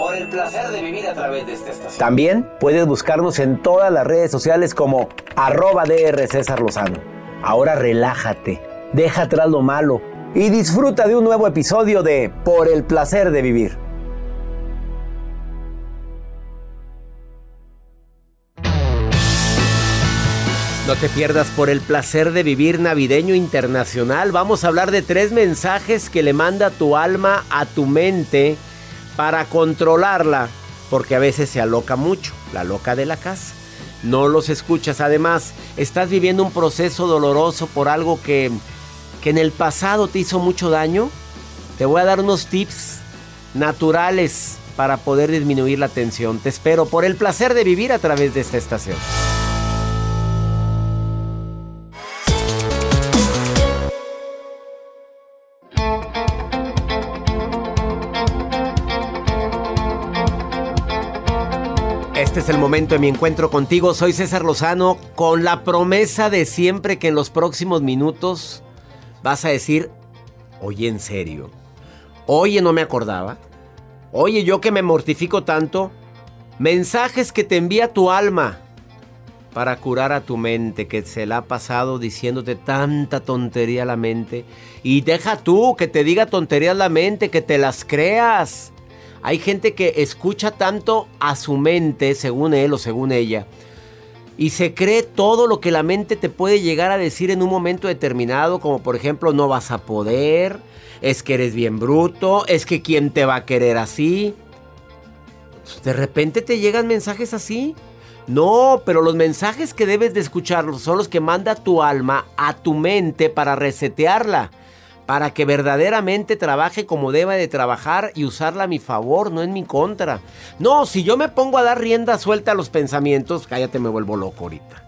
Por el placer de vivir a través de esta estación. También puedes buscarnos en todas las redes sociales como arroba DR César Lozano. Ahora relájate, deja atrás lo malo y disfruta de un nuevo episodio de Por el placer de vivir. No te pierdas por el placer de vivir navideño internacional. Vamos a hablar de tres mensajes que le manda tu alma a tu mente para controlarla, porque a veces se aloca mucho, la loca de la casa. No los escuchas. Además, estás viviendo un proceso doloroso por algo que, que en el pasado te hizo mucho daño. Te voy a dar unos tips naturales para poder disminuir la tensión. Te espero por el placer de vivir a través de esta estación. Es el momento de mi encuentro contigo. Soy César Lozano con la promesa de siempre que en los próximos minutos vas a decir, oye, en serio, oye, no me acordaba, oye, yo que me mortifico tanto, mensajes que te envía tu alma para curar a tu mente que se la ha pasado diciéndote tanta tontería a la mente. Y deja tú que te diga tonterías la mente, que te las creas. Hay gente que escucha tanto a su mente, según él o según ella, y se cree todo lo que la mente te puede llegar a decir en un momento determinado, como por ejemplo, no vas a poder, es que eres bien bruto, es que quién te va a querer así. De repente te llegan mensajes así. No, pero los mensajes que debes de escuchar son los que manda tu alma a tu mente para resetearla para que verdaderamente trabaje como deba de trabajar y usarla a mi favor, no en mi contra. No, si yo me pongo a dar rienda suelta a los pensamientos, cállate, me vuelvo loco ahorita.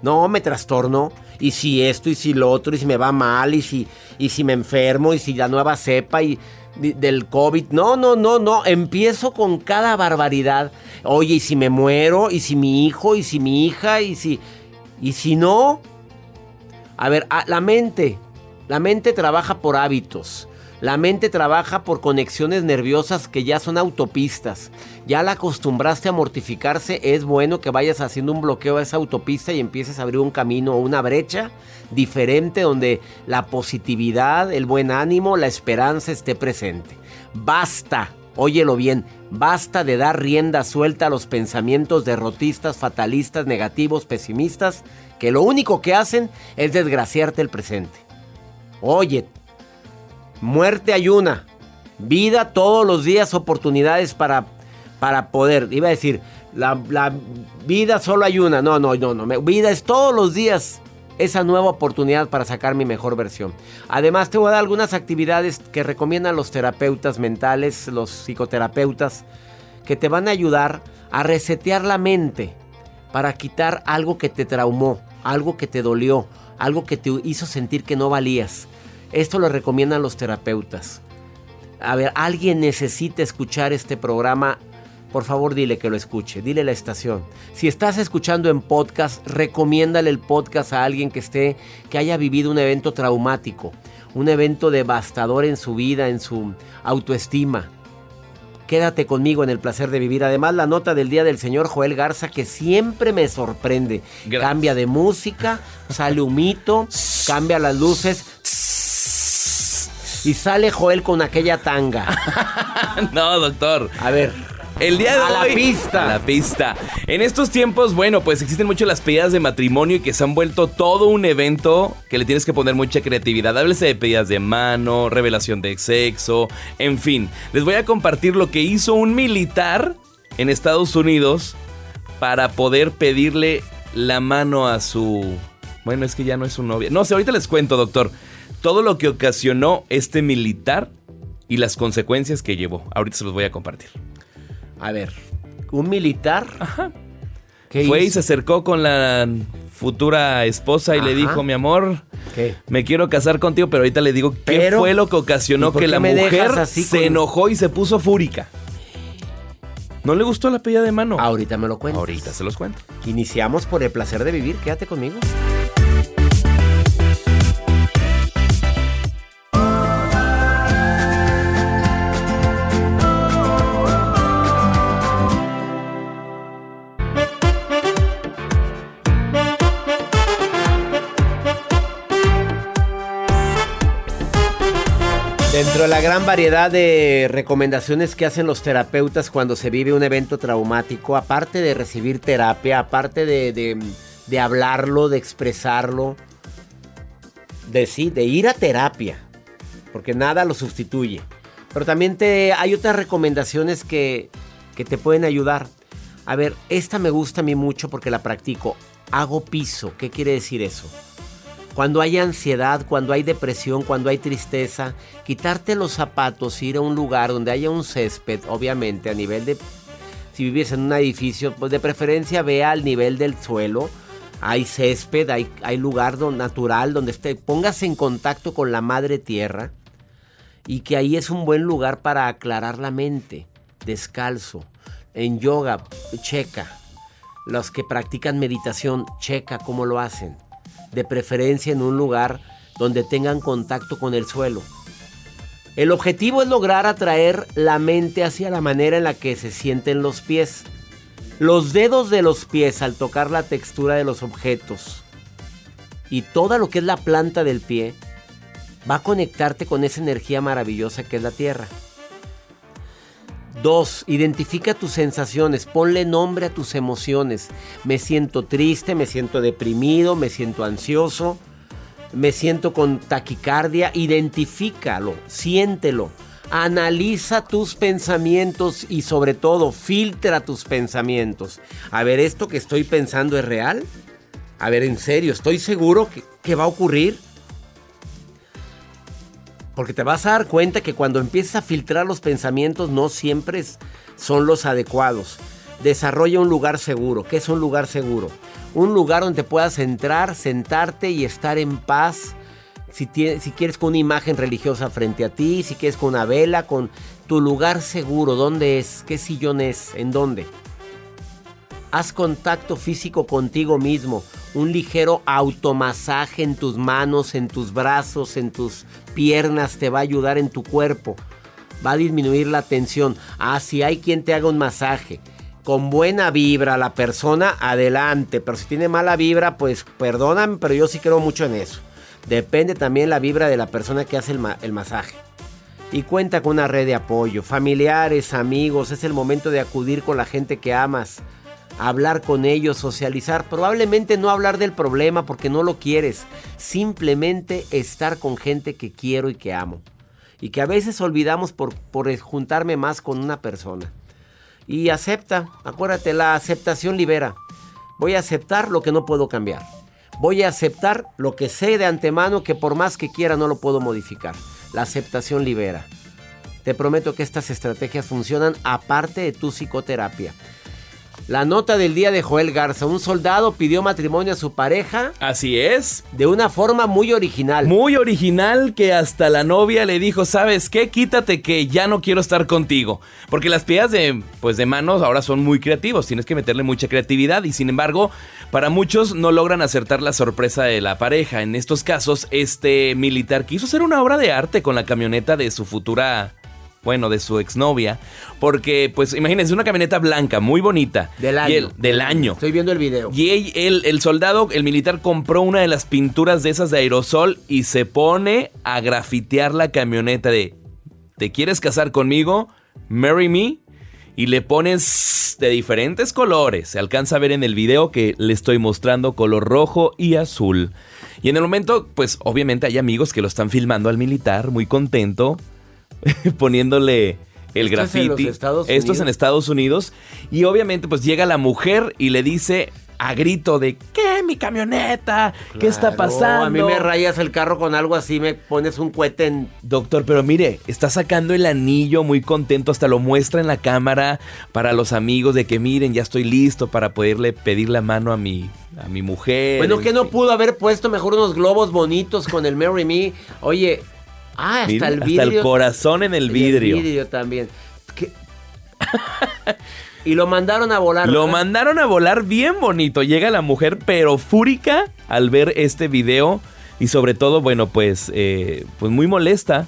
No, me trastorno. Y si esto, y si lo otro, y si me va mal, y si, y si me enfermo, y si la nueva cepa, y del COVID. No, no, no, no. Empiezo con cada barbaridad. Oye, y si me muero, y si mi hijo, y si mi hija, y si. Y si no. A ver, la mente. La mente trabaja por hábitos. La mente trabaja por conexiones nerviosas que ya son autopistas. Ya la acostumbraste a mortificarse, es bueno que vayas haciendo un bloqueo a esa autopista y empieces a abrir un camino o una brecha diferente donde la positividad, el buen ánimo, la esperanza esté presente. Basta, óyelo bien, basta de dar rienda suelta a los pensamientos derrotistas, fatalistas, negativos, pesimistas, que lo único que hacen es desgraciarte el presente. Oye, muerte hay una. Vida todos los días, oportunidades para, para poder. Iba a decir, La, la vida solo hay una. No, no, no, no. Vida es todos los días esa nueva oportunidad para sacar mi mejor versión. Además, te voy a dar algunas actividades que recomiendan los terapeutas mentales, los psicoterapeutas, que te van a ayudar a resetear la mente para quitar algo que te traumó, algo que te dolió, algo que te hizo sentir que no valías. Esto lo recomiendan los terapeutas. A ver, alguien necesita escuchar este programa por favor dile que lo escuche, dile la estación. Si estás escuchando en podcast, recomiéndale el podcast a alguien que esté, que haya vivido un evento traumático, un evento devastador en su vida, en su autoestima. Quédate conmigo en el placer de vivir. Además, la nota del día del señor Joel Garza que siempre me sorprende. Cambia de música, sale humito, cambia las luces. Y sale Joel con aquella tanga. no, doctor. A ver. El día de a hoy. la pista. A la pista. En estos tiempos, bueno, pues existen mucho las pedidas de matrimonio y que se han vuelto todo un evento que le tienes que poner mucha creatividad. Háblese de pedidas de mano, revelación de sexo, en fin. Les voy a compartir lo que hizo un militar en Estados Unidos para poder pedirle la mano a su. Bueno, es que ya no es su novia. No sé, ahorita les cuento, doctor. Todo lo que ocasionó este militar y las consecuencias que llevó. Ahorita se los voy a compartir. A ver, un militar. Ajá. Fue y se acercó con la futura esposa y le dijo, mi amor, ¿Qué? me quiero casar contigo, pero ahorita le digo qué Pero, fue lo que ocasionó ¿y por que la mujer se con- enojó y se puso fúrica. ¿No le gustó la pella de mano? Ahorita me lo cuento. Ahorita se los cuento. Iniciamos por el placer de vivir. Quédate conmigo. De la gran variedad de recomendaciones que hacen los terapeutas cuando se vive un evento traumático, aparte de recibir terapia, aparte de, de- de hablarlo, de expresarlo, de sí, de ir a terapia, porque nada lo sustituye. Pero también te, hay otras recomendaciones que, que te pueden ayudar. A ver, esta me gusta a mí mucho porque la practico. Hago piso. ¿Qué quiere decir eso? Cuando hay ansiedad, cuando hay depresión, cuando hay tristeza, quitarte los zapatos, ir a un lugar donde haya un césped, obviamente a nivel de... Si vives en un edificio, pues de preferencia vea al nivel del suelo. Hay césped, hay, hay lugar natural donde te pongas en contacto con la madre tierra y que ahí es un buen lugar para aclarar la mente, descalzo. En yoga, checa. Los que practican meditación, checa cómo lo hacen. De preferencia en un lugar donde tengan contacto con el suelo. El objetivo es lograr atraer la mente hacia la manera en la que se sienten los pies. Los dedos de los pies al tocar la textura de los objetos y todo lo que es la planta del pie va a conectarte con esa energía maravillosa que es la tierra. Dos, identifica tus sensaciones, ponle nombre a tus emociones. Me siento triste, me siento deprimido, me siento ansioso, me siento con taquicardia. Identifícalo, siéntelo. Analiza tus pensamientos y sobre todo filtra tus pensamientos. A ver, ¿esto que estoy pensando es real? A ver, en serio, ¿estoy seguro que, que va a ocurrir? Porque te vas a dar cuenta que cuando empiezas a filtrar los pensamientos no siempre son los adecuados. Desarrolla un lugar seguro. ¿Qué es un lugar seguro? Un lugar donde puedas entrar, sentarte y estar en paz. Si, si quieres con una imagen religiosa frente a ti, si quieres con una vela, con tu lugar seguro. ¿Dónde es? ¿Qué sillón es? ¿En dónde? Haz contacto físico contigo mismo. Un ligero automasaje en tus manos, en tus brazos, en tus piernas te va a ayudar en tu cuerpo. Va a disminuir la tensión. Ah, si hay quien te haga un masaje. Con buena vibra la persona, adelante. Pero si tiene mala vibra, pues perdóname, pero yo sí creo mucho en eso. Depende también la vibra de la persona que hace el, el masaje. Y cuenta con una red de apoyo, familiares, amigos. Es el momento de acudir con la gente que amas hablar con ellos, socializar, probablemente no hablar del problema porque no lo quieres, simplemente estar con gente que quiero y que amo. Y que a veces olvidamos por, por juntarme más con una persona. y acepta. Acuérdate, la aceptación libera. Voy a aceptar lo que no puedo cambiar. Voy a aceptar lo que sé de antemano que por más que quiera no lo puedo modificar. La aceptación libera. Te prometo que estas estrategias funcionan aparte de tu psicoterapia. La nota del día de Joel Garza. Un soldado pidió matrimonio a su pareja. Así es. De una forma muy original. Muy original que hasta la novia le dijo, ¿sabes qué? Quítate que ya no quiero estar contigo. Porque las piedras de, pues de manos ahora son muy creativos. Tienes que meterle mucha creatividad. Y sin embargo, para muchos no logran acertar la sorpresa de la pareja. En estos casos, este militar quiso hacer una obra de arte con la camioneta de su futura bueno, de su exnovia, porque pues imagínense, una camioneta blanca, muy bonita. Del año. del año. Estoy viendo el video. Y el, el, soldado, el militar, compró una de las pinturas de esas de aerosol y se pone a grafitear la camioneta de, ¿te quieres casar conmigo? Marry me. Y le pones de diferentes colores. Se alcanza a ver en el video que le estoy mostrando color rojo y azul. Y en el momento, pues obviamente hay amigos que lo están filmando al militar, muy contento poniéndole el graffiti. Esto es en Estados Unidos. Y obviamente pues llega la mujer y le dice a grito de ¿qué? Mi camioneta, ¿qué está pasando? A mí me rayas el carro con algo así, me pones un cohete en. Doctor, pero mire, está sacando el anillo muy contento, hasta lo muestra en la cámara para los amigos de que miren, ya estoy listo para poderle pedir la mano a mi, a mi mujer. Bueno, que no pudo haber puesto mejor unos globos bonitos con el Mary Me. Oye, Ah, hasta el vidrio. Hasta el corazón en el vidrio. El vidrio también. y lo mandaron a volar. Lo mandaron a volar bien bonito. Llega la mujer, pero fúrica al ver este video. Y sobre todo, bueno, pues, eh, pues muy molesta.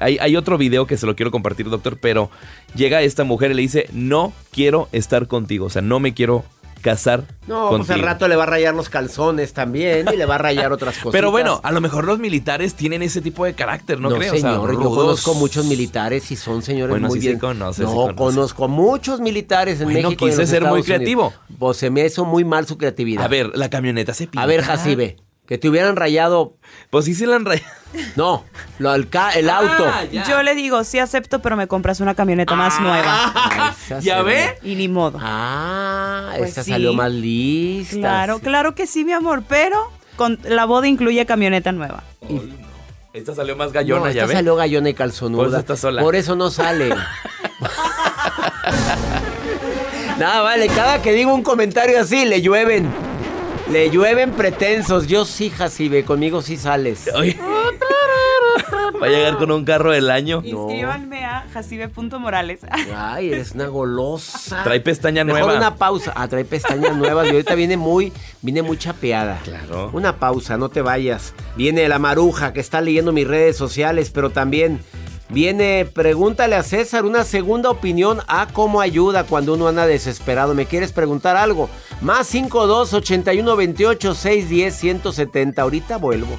Hay, hay, otro video que se lo quiero compartir, doctor, pero llega esta mujer y le dice, no quiero estar contigo, o sea, no me quiero casar. No, pues al rato le va a rayar los calzones también y le va a rayar otras cosas. Pero bueno, a lo mejor los militares tienen ese tipo de carácter, ¿no, no creo? Señor, yo conozco muchos militares y son señores muy bien. no, conozco muchos militares en México. quise ser muy creativo. Pues se me hizo muy mal su creatividad. A ver, la camioneta se pinta. A ver, Jacibe. Que te hubieran rayado. Pues sí se la han rayado. No, lo, el, el ah, auto. Yo le digo, sí acepto, pero me compras una camioneta más ah, nueva. ¿Ya ve? Y ni modo. Ah, pues esta salió más lista. Claro, claro que sí, mi amor, pero con la boda incluye camioneta nueva. Esta salió más gallona, no, esta ya salió gallona y calzonuda. Por eso está sola. Por eso no sale. Nada, vale, cada que digo un comentario así, le llueven. Le llueven pretensos. Yo sí, Jacibe, conmigo sí sales. Va a llegar con un carro del año. Inscríbanme a jacibe.morales. Ay, eres una golosa. Trae pestaña Mejor nueva. una pausa. Ah, trae pestañas nuevas y ahorita viene muy, viene muy chapeada. Claro. Una pausa, no te vayas. Viene la maruja que está leyendo mis redes sociales, pero también Viene, pregúntale a César una segunda opinión a cómo ayuda cuando uno anda desesperado. ¿Me quieres preguntar algo? Más 52 81 28 610 170. Ahorita vuelvo.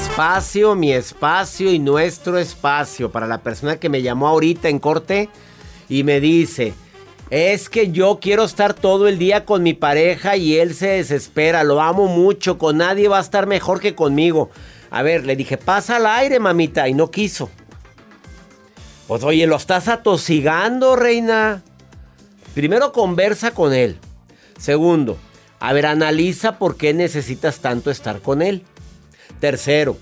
Espacio, mi espacio y nuestro espacio. Para la persona que me llamó ahorita en corte y me dice, es que yo quiero estar todo el día con mi pareja y él se desespera, lo amo mucho, con nadie va a estar mejor que conmigo. A ver, le dije, pasa al aire, mamita, y no quiso. Pues oye, lo estás atosigando, reina. Primero conversa con él. Segundo, a ver, analiza por qué necesitas tanto estar con él. Tercero,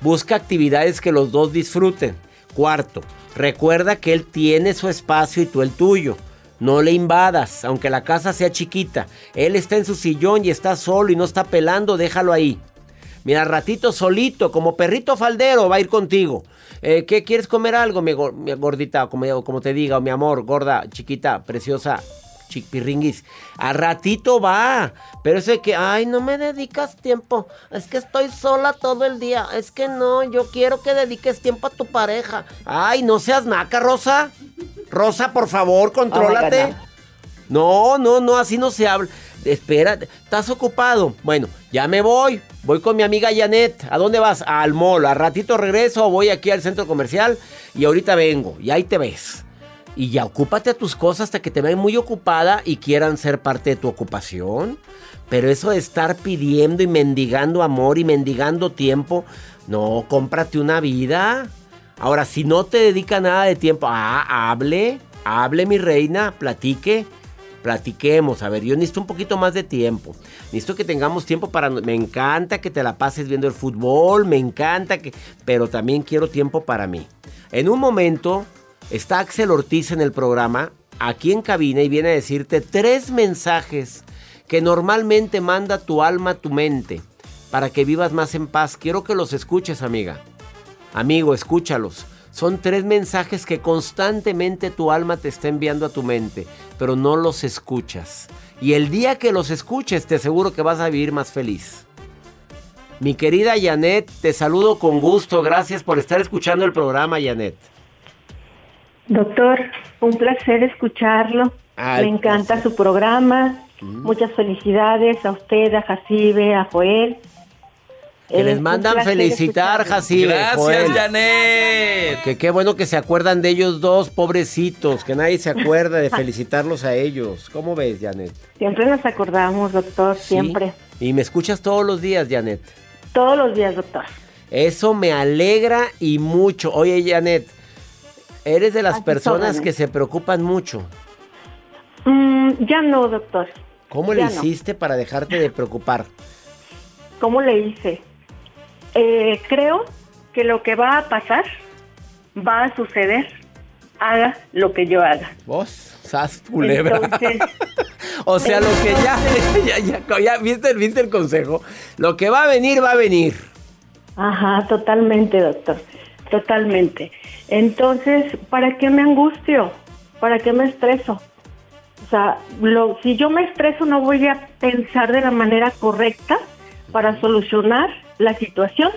busca actividades que los dos disfruten. Cuarto, recuerda que él tiene su espacio y tú el tuyo. No le invadas, aunque la casa sea chiquita. Él está en su sillón y está solo y no está pelando, déjalo ahí. Mira, ratito solito, como perrito faldero, va a ir contigo. Eh, ¿Qué quieres comer algo, mi, gordita? Como, como te diga, o mi amor, gorda, chiquita, preciosa chiquipirringuis. A ratito va. Pero eso de que, ay, no me dedicas tiempo. Es que estoy sola todo el día. Es que no, yo quiero que dediques tiempo a tu pareja. Ay, no seas naca, Rosa. Rosa, por favor, contrólate. no, no, no, así no se habla. Espera, ¿estás ocupado? Bueno, ya me voy. Voy con mi amiga Janet. ¿A dónde vas? Al mall. A ratito regreso, voy aquí al centro comercial y ahorita vengo. Y ahí te ves y ya ocúpate a tus cosas hasta que te vean muy ocupada y quieran ser parte de tu ocupación. Pero eso de estar pidiendo y mendigando amor y mendigando tiempo, no, cómprate una vida. Ahora, si no te dedica nada de tiempo, ah, hable, hable mi reina, platique, platiquemos. A ver, yo necesito un poquito más de tiempo. Necesito que tengamos tiempo para... Me encanta que te la pases viendo el fútbol, me encanta que... Pero también quiero tiempo para mí. En un momento Está Axel Ortiz en el programa, aquí en cabina, y viene a decirte tres mensajes que normalmente manda tu alma tu mente para que vivas más en paz. Quiero que los escuches, amiga. Amigo, escúchalos. Son tres mensajes que constantemente tu alma te está enviando a tu mente, pero no los escuchas. Y el día que los escuches, te aseguro que vas a vivir más feliz. Mi querida Janet, te saludo con gusto. Gracias por estar escuchando el programa, Janet. Doctor, un placer escucharlo. Me encanta su programa. Muchas felicidades a usted, a Jacibe, a Joel. Que les mandan felicitar, Jacibe. Gracias, Janet. Que qué bueno que se acuerdan de ellos dos, pobrecitos. Que nadie se acuerda de felicitarlos a ellos. ¿Cómo ves, Janet? Siempre nos acordamos, doctor, siempre. Y me escuchas todos los días, Janet. Todos los días, doctor. Eso me alegra y mucho. Oye, Janet, ¿Eres de las personas que se preocupan mucho? Mm, ya no, doctor. ¿Cómo le hiciste para dejarte de preocupar? ¿Cómo le hice? Eh, creo que lo que va a pasar va a suceder, haga lo que yo haga. ¿Vos? Sas culebra. o sea, lo que ya, ya, ya, ya, ¿viste, ¿viste el consejo? Lo que va a venir, va a venir. Ajá, totalmente, doctor. Totalmente. Entonces, ¿para qué me angustio? ¿Para qué me estreso? O sea, lo, si yo me estreso no voy a pensar de la manera correcta para solucionar la situación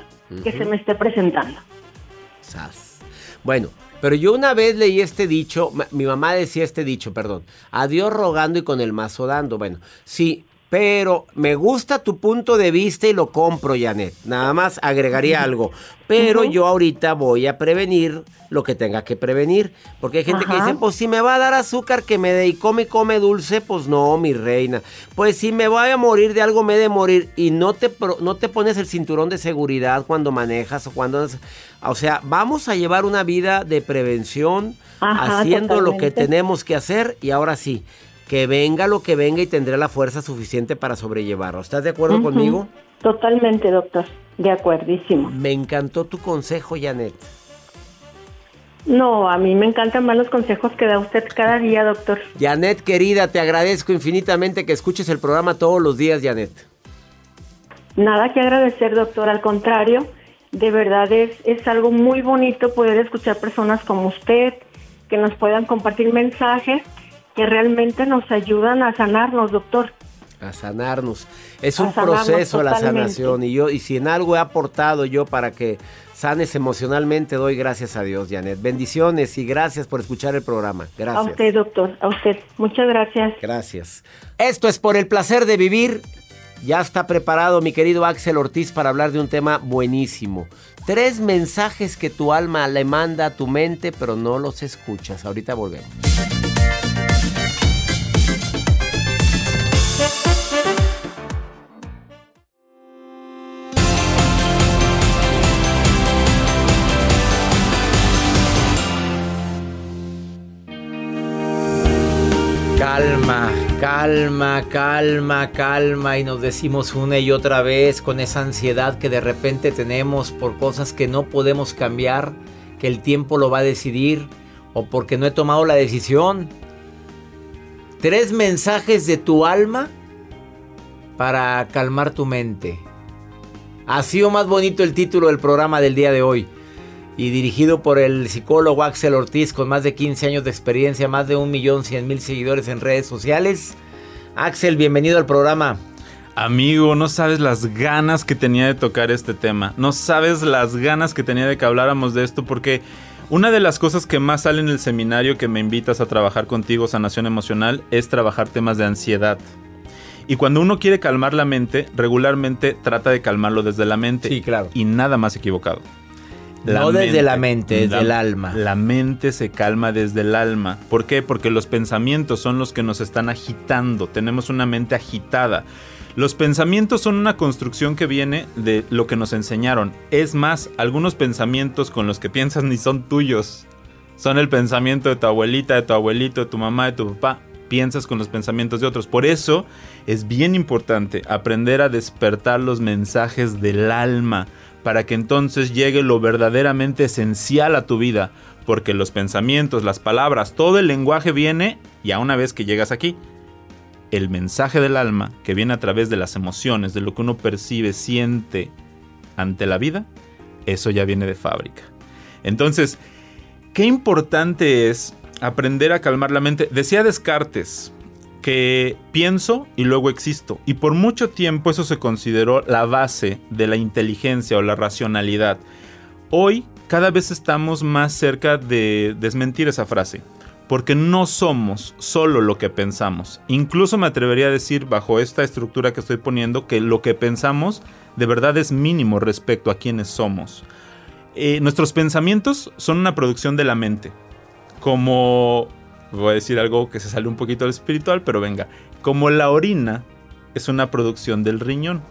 que se me esté presentando. Bueno, pero yo una vez leí este dicho, mi mamá decía este dicho, perdón, a Dios rogando y con el mazo dando. Bueno, sí, pero me gusta tu punto de vista y lo compro, Janet. Nada más agregaría algo. Pero yo ahorita voy a prevenir lo que tenga que prevenir. Porque hay gente que dice, pues si me va a dar azúcar que me dé y come, come dulce, pues no, mi reina. Pues si me voy a morir de algo, me he de morir. Y no te, no te pones el cinturón de seguridad cuando manejas o cuando... O sea, vamos a llevar una vida de prevención, haciendo lo que tenemos que hacer. Y ahora sí, que venga lo que venga y tendré la fuerza suficiente para sobrellevarlo. ¿Estás de acuerdo conmigo? Totalmente, doctor. De acuerdísimo. Me encantó tu consejo, Janet. No, a mí me encantan más los consejos que da usted cada día, doctor. Janet, querida, te agradezco infinitamente que escuches el programa todos los días, Janet. Nada que agradecer, doctor. Al contrario, de verdad es, es algo muy bonito poder escuchar personas como usted, que nos puedan compartir mensajes que realmente nos ayudan a sanarnos, doctor. A sanarnos. Es un proceso la sanación y yo y si en algo he aportado yo para que sanes emocionalmente, doy gracias a Dios, Janet. Bendiciones y gracias por escuchar el programa. Gracias. A usted, doctor, a usted. Muchas gracias. Gracias. Esto es por el placer de vivir Ya está preparado mi querido Axel Ortiz para hablar de un tema buenísimo. Tres mensajes que tu alma le manda a tu mente, pero no los escuchas. Ahorita volvemos. Calma, calma, calma, calma y nos decimos una y otra vez con esa ansiedad que de repente tenemos por cosas que no podemos cambiar, que el tiempo lo va a decidir o porque no he tomado la decisión. Tres mensajes de tu alma para calmar tu mente. Ha sido más bonito el título del programa del día de hoy y dirigido por el psicólogo Axel Ortiz con más de 15 años de experiencia, más de 1.100.000 seguidores en redes sociales. Axel, bienvenido al programa. Amigo, no sabes las ganas que tenía de tocar este tema. No sabes las ganas que tenía de que habláramos de esto porque una de las cosas que más sale en el seminario que me invitas a trabajar contigo, Sanación Emocional, es trabajar temas de ansiedad. Y cuando uno quiere calmar la mente, regularmente trata de calmarlo desde la mente. Sí, claro. Y nada más equivocado. No desde la mente, desde la- el alma. La mente se calma desde el alma. ¿Por qué? Porque los pensamientos son los que nos están agitando. Tenemos una mente agitada. Los pensamientos son una construcción que viene de lo que nos enseñaron. Es más, algunos pensamientos con los que piensas ni son tuyos. Son el pensamiento de tu abuelita, de tu abuelito, de tu mamá, de tu papá. Piensas con los pensamientos de otros. Por eso es bien importante aprender a despertar los mensajes del alma para que entonces llegue lo verdaderamente esencial a tu vida. Porque los pensamientos, las palabras, todo el lenguaje viene ya una vez que llegas aquí. El mensaje del alma, que viene a través de las emociones, de lo que uno percibe, siente ante la vida, eso ya viene de fábrica. Entonces, qué importante es aprender a calmar la mente. Decía Descartes que pienso y luego existo. Y por mucho tiempo eso se consideró la base de la inteligencia o la racionalidad. Hoy cada vez estamos más cerca de desmentir esa frase. Porque no somos solo lo que pensamos. Incluso me atrevería a decir, bajo esta estructura que estoy poniendo, que lo que pensamos de verdad es mínimo respecto a quienes somos. Eh, nuestros pensamientos son una producción de la mente. Como, voy a decir algo que se sale un poquito del espiritual, pero venga, como la orina es una producción del riñón.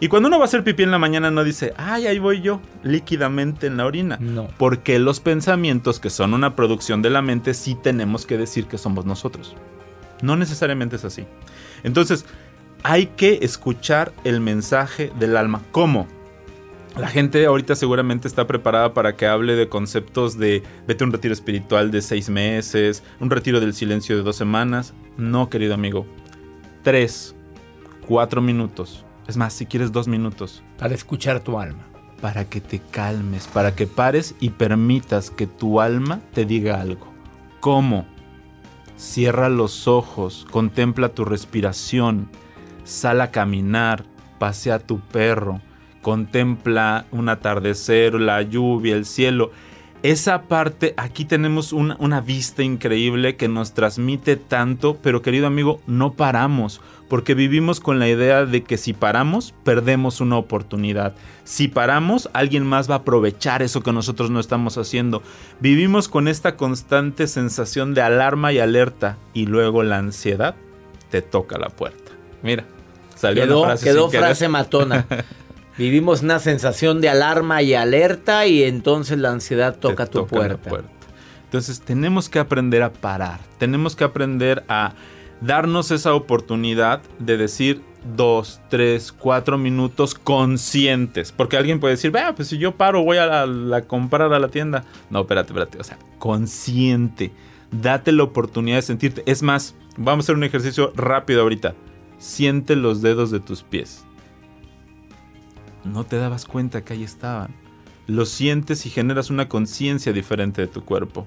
Y cuando uno va a hacer pipí en la mañana no dice, ay, ahí voy yo, líquidamente en la orina. No. Porque los pensamientos, que son una producción de la mente, sí tenemos que decir que somos nosotros. No necesariamente es así. Entonces, hay que escuchar el mensaje del alma. ¿Cómo? La gente ahorita seguramente está preparada para que hable de conceptos de vete a un retiro espiritual de seis meses, un retiro del silencio de dos semanas. No, querido amigo. Tres, cuatro minutos. Es más, si quieres dos minutos. Para escuchar tu alma. Para que te calmes, para que pares y permitas que tu alma te diga algo. ¿Cómo? Cierra los ojos, contempla tu respiración, sal a caminar, pasea a tu perro, contempla un atardecer, la lluvia, el cielo. Esa parte, aquí tenemos una, una, vista increíble que nos transmite tanto, pero querido amigo, no paramos, porque vivimos con la idea de que si paramos, perdemos una oportunidad. Si paramos, alguien más va a aprovechar eso que nosotros no estamos haciendo. Vivimos con esta constante sensación de alarma y alerta, y luego la ansiedad te toca la puerta. Mira, salió quedó, frase quedó frase matona. Vivimos una sensación de alarma y alerta y entonces la ansiedad toca tu puerta. puerta. Entonces tenemos que aprender a parar, tenemos que aprender a darnos esa oportunidad de decir dos, tres, cuatro minutos conscientes. Porque alguien puede decir, vea, pues si yo paro voy a, la, la comprar a la tienda. No, espérate, espérate. O sea, consciente. Date la oportunidad de sentirte. Es más, vamos a hacer un ejercicio rápido ahorita. Siente los dedos de tus pies. No te dabas cuenta que ahí estaban. Lo sientes y generas una conciencia diferente de tu cuerpo.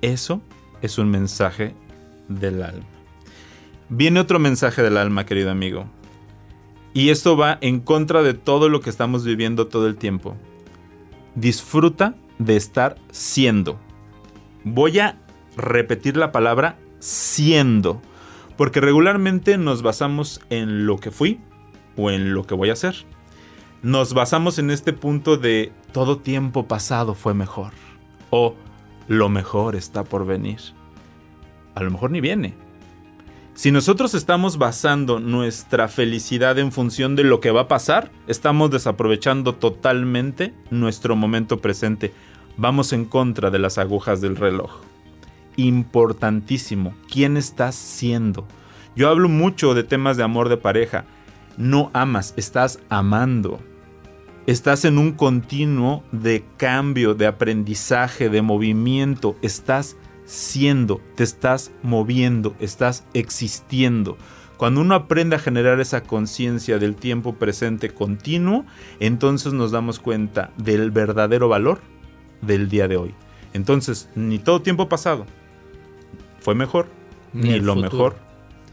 Eso es un mensaje del alma. Viene otro mensaje del alma, querido amigo. Y esto va en contra de todo lo que estamos viviendo todo el tiempo. Disfruta de estar siendo. Voy a repetir la palabra siendo. Porque regularmente nos basamos en lo que fui, o en lo que voy a hacer. Nos basamos en este punto de todo tiempo pasado fue mejor o lo mejor está por venir. A lo mejor ni viene. Si nosotros estamos basando nuestra felicidad en función de lo que va a pasar, estamos desaprovechando totalmente nuestro momento presente. Vamos en contra de las agujas del reloj. Importantísimo, ¿quién estás siendo? Yo hablo mucho de temas de amor de pareja. No amas, estás amando. Estás en un continuo de cambio, de aprendizaje, de movimiento. Estás siendo, te estás moviendo, estás existiendo. Cuando uno aprende a generar esa conciencia del tiempo presente continuo, entonces nos damos cuenta del verdadero valor del día de hoy. Entonces, ni todo tiempo pasado fue mejor, ni, lo mejor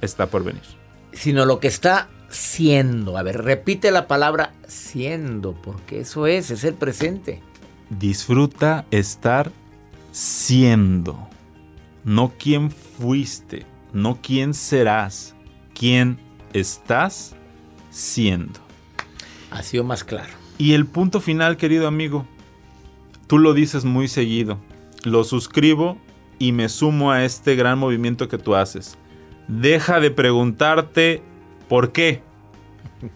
está por venir. Sino lo que está siendo. A ver, repite la palabra siendo, porque eso es, es el presente. Disfruta estar siendo no quién fuiste, no quién serás, quién estás siendo. Ha sido más claro. Y el punto final, querido amigo, tú lo dices muy seguido, lo suscribo y me sumo a este gran movimiento que tú haces. Deja de preguntarte por qué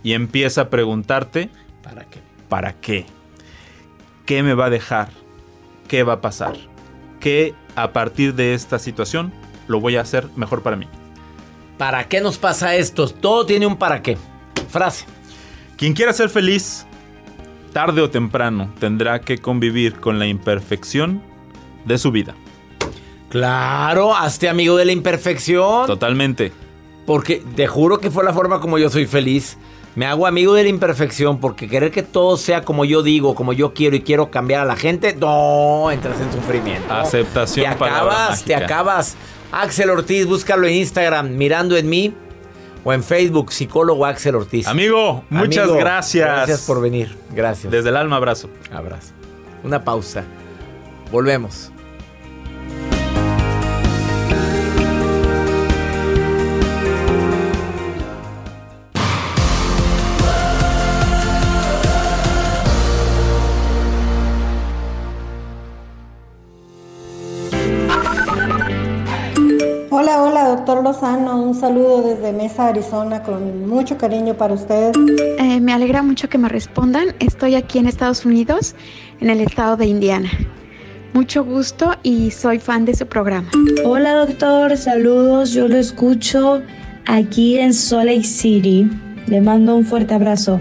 y empieza a preguntarte ¿para qué? ¿Para qué? ¿Qué me va a dejar? ¿Qué va a pasar? ¿Qué a partir de esta situación lo voy a hacer mejor para mí. ¿Para qué nos pasa esto? Todo tiene un para qué. Frase. Quien quiera ser feliz, tarde o temprano tendrá que convivir con la imperfección de su vida. Claro, hazte amigo de la imperfección. Totalmente. Porque te juro que fue la forma como yo soy feliz. Me hago amigo de la imperfección porque querer que todo sea como yo digo, como yo quiero y quiero cambiar a la gente, no, entras en sufrimiento. Aceptación. Te acabas, te acabas. Axel Ortiz, búscalo en Instagram, mirando en mí o en Facebook, psicólogo Axel Ortiz. Amigo, muchas gracias. Gracias por venir. Gracias. Desde el alma, abrazo. Abrazo. Una pausa. Volvemos. Lozano, un saludo desde Mesa, Arizona, con mucho cariño para ustedes. Eh, me alegra mucho que me respondan. Estoy aquí en Estados Unidos, en el estado de Indiana. Mucho gusto y soy fan de su programa. Hola doctor, saludos. Yo lo escucho aquí en Salt Lake City. Le mando un fuerte abrazo.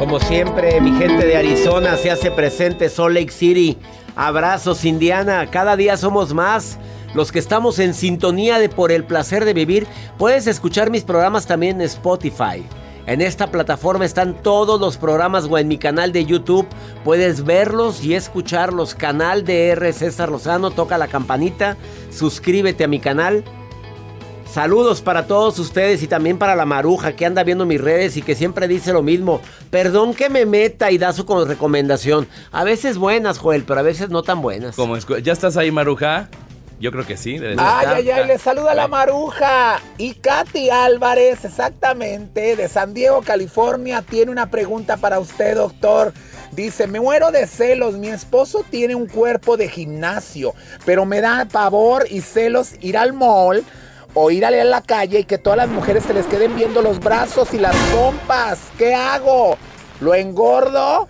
Como siempre, mi gente de Arizona se hace presente Salt Lake City. Abrazos, Indiana. Cada día somos más. Los que estamos en sintonía de Por el placer de vivir, puedes escuchar mis programas también en Spotify. En esta plataforma están todos los programas o en mi canal de YouTube. Puedes verlos y escucharlos. Canal de R. César Lozano. Toca la campanita. Suscríbete a mi canal. Saludos para todos ustedes y también para la maruja que anda viendo mis redes y que siempre dice lo mismo. Perdón que me meta y da su recomendación. A veces buenas, Joel, pero a veces no tan buenas. ¿Cómo ¿Ya estás ahí, maruja? Yo creo que sí. Ay, ay, ay, le saluda la maruja. Y Katy Álvarez, exactamente, de San Diego, California, tiene una pregunta para usted, doctor. Dice, me muero de celos, mi esposo tiene un cuerpo de gimnasio, pero me da pavor y celos ir al mall o ir a leer la calle y que todas las mujeres se les queden viendo los brazos y las pompas. ¿Qué hago? ¿Lo engordo?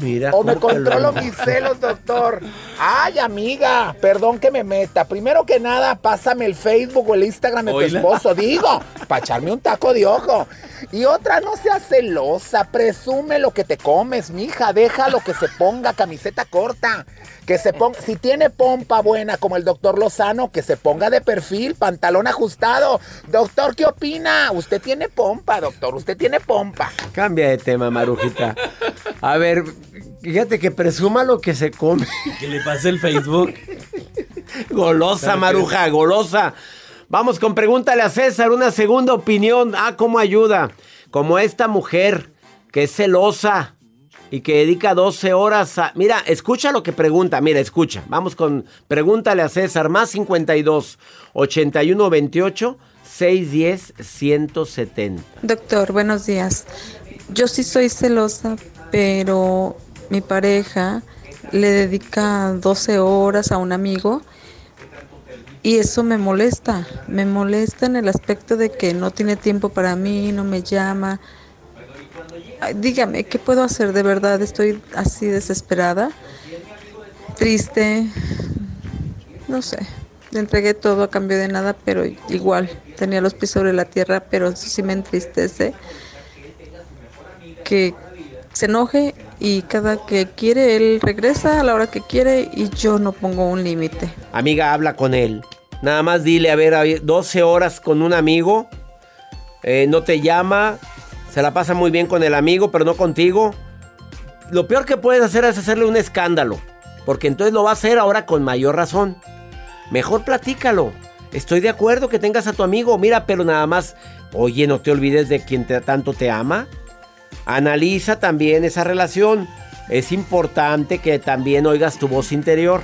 Mira, o me controlo mis celos, doctor. Ay, amiga, perdón que me meta. Primero que nada, pásame el Facebook o el Instagram de tu esposo, digo, para echarme un taco de ojo. Y otra, no seas celosa, presume lo que te comes, mija, déjalo que se ponga camiseta corta. Que se ponga, si tiene pompa buena como el doctor Lozano, que se ponga de perfil, pantalón ajustado. Doctor, ¿qué opina? Usted tiene pompa, doctor, usted tiene pompa. Cambia de tema, Marujita. A ver, fíjate que presuma lo que se come. Que le pase el Facebook. golosa, Maruja, golosa. Vamos con pregúntale a César, una segunda opinión. Ah, ¿cómo ayuda? Como esta mujer que es celosa y que dedica 12 horas a... Mira, escucha lo que pregunta, mira, escucha. Vamos con pregúntale a César, más 52 81 28 610-170. Doctor, buenos días. Yo sí soy celosa, pero mi pareja le dedica 12 horas a un amigo y eso me molesta. Me molesta en el aspecto de que no tiene tiempo para mí, no me llama. Dígame, ¿qué puedo hacer? De verdad, estoy así desesperada, triste, no sé. Le entregué todo a cambio de nada, pero igual tenía los pies sobre la tierra, pero eso sí me entristece. Que se enoje y cada que quiere él regresa a la hora que quiere y yo no pongo un límite. Amiga, habla con él. Nada más dile, a ver, a ver, 12 horas con un amigo. eh, no te llama. Se la pasa muy bien con el amigo, pero no contigo. Lo peor que puedes hacer es hacerle un escándalo. Porque entonces lo va a hacer ahora con mayor razón. Mejor platícalo. Estoy de acuerdo que tengas a tu amigo. Mira, pero nada más. Oye, no te olvides de quien tanto te ama. Analiza también esa relación. Es importante que también oigas tu voz interior.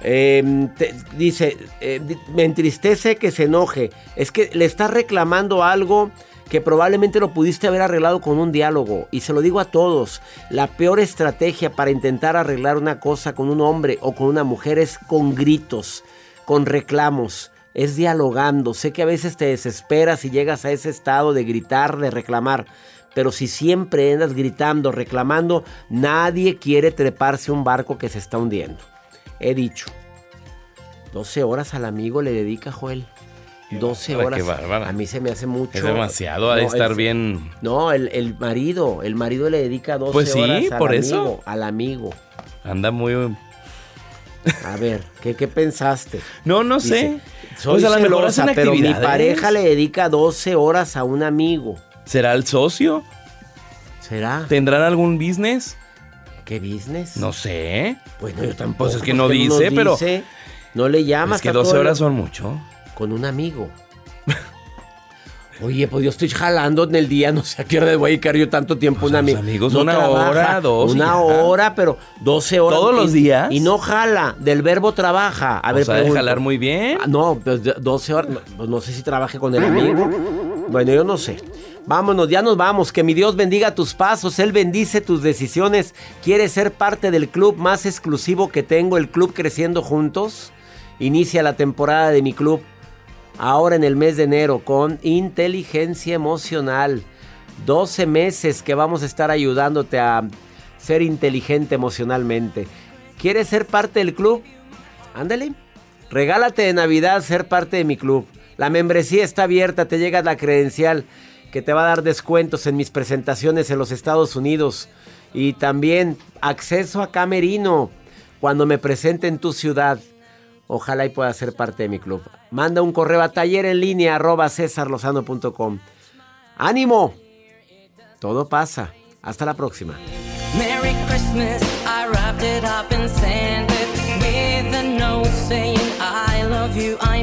Te- dice, eh, me entristece que se enoje. Es que le estás reclamando algo que probablemente lo pudiste haber arreglado con un diálogo. Y se lo digo a todos, la peor estrategia para intentar arreglar una cosa con un hombre o con una mujer es con gritos, con reclamos, es dialogando. Sé que a veces te desesperas y llegas a ese estado de gritar, de reclamar. Pero si siempre andas gritando, reclamando, nadie quiere treparse un barco que se está hundiendo. He dicho. 12 horas al amigo le dedica Joel. 12 bárbara, horas. A mí se me hace mucho. Es demasiado, ha de No, estar el- bien. No, el, el marido. El marido le dedica 12 Pues sí, horas al por amigo. eso. Al amigo. Anda muy. A ver, ¿qué, qué pensaste? No, no Dice, sé. Soy Pues a lo mejor celosa, pero mi pareja le dedica 12 horas a un amigo. ¿Será el socio? ¿Será? ¿Tendrán algún business? ¿Qué business? No sé. Bueno, yo tampoco. Pues es que no nos dice, pero. dice. No le llamas. Es que está 12 todo el- horas son mucho. Con un amigo. Oye, pues yo estoy jalando en el día, no sé a qué hora voy a dedicar yo tanto tiempo a un amigo. amigos, No una trabaja, hora, dos Una hora, pero 12 horas. ¿Todos Y- los días? Y no jala, del verbo trabaja. A O ver, sea, de jalar muy bien. Ah, No, pues de- 12 horas, no, pues no sé si trabaje con el amigo. Bueno, yo no sé. Vámonos, ya nos vamos. Que mi Dios bendiga tus pasos, Él bendice tus decisiones. ¿Quieres ser parte del club más exclusivo que tengo, el Club Creciendo Juntos? Inicia la temporada de mi club ahora en el mes de enero con inteligencia emocional. 12 meses que vamos a estar ayudándote a ser inteligente emocionalmente. ¿Quieres ser parte del club? Ándale. Regálate de Navidad ser parte de mi club. La membresía está abierta, te llega la credencial que te va a dar descuentos en mis presentaciones en los Estados Unidos y también acceso a camerino cuando me presente en tu ciudad. Ojalá y pueda ser parte de mi club. Manda un correo a taller en línea arroba cesarlozano.com. ¡Ánimo! Todo pasa. Hasta la próxima. Merry Christmas, I wrapped it up and with saying I love you, I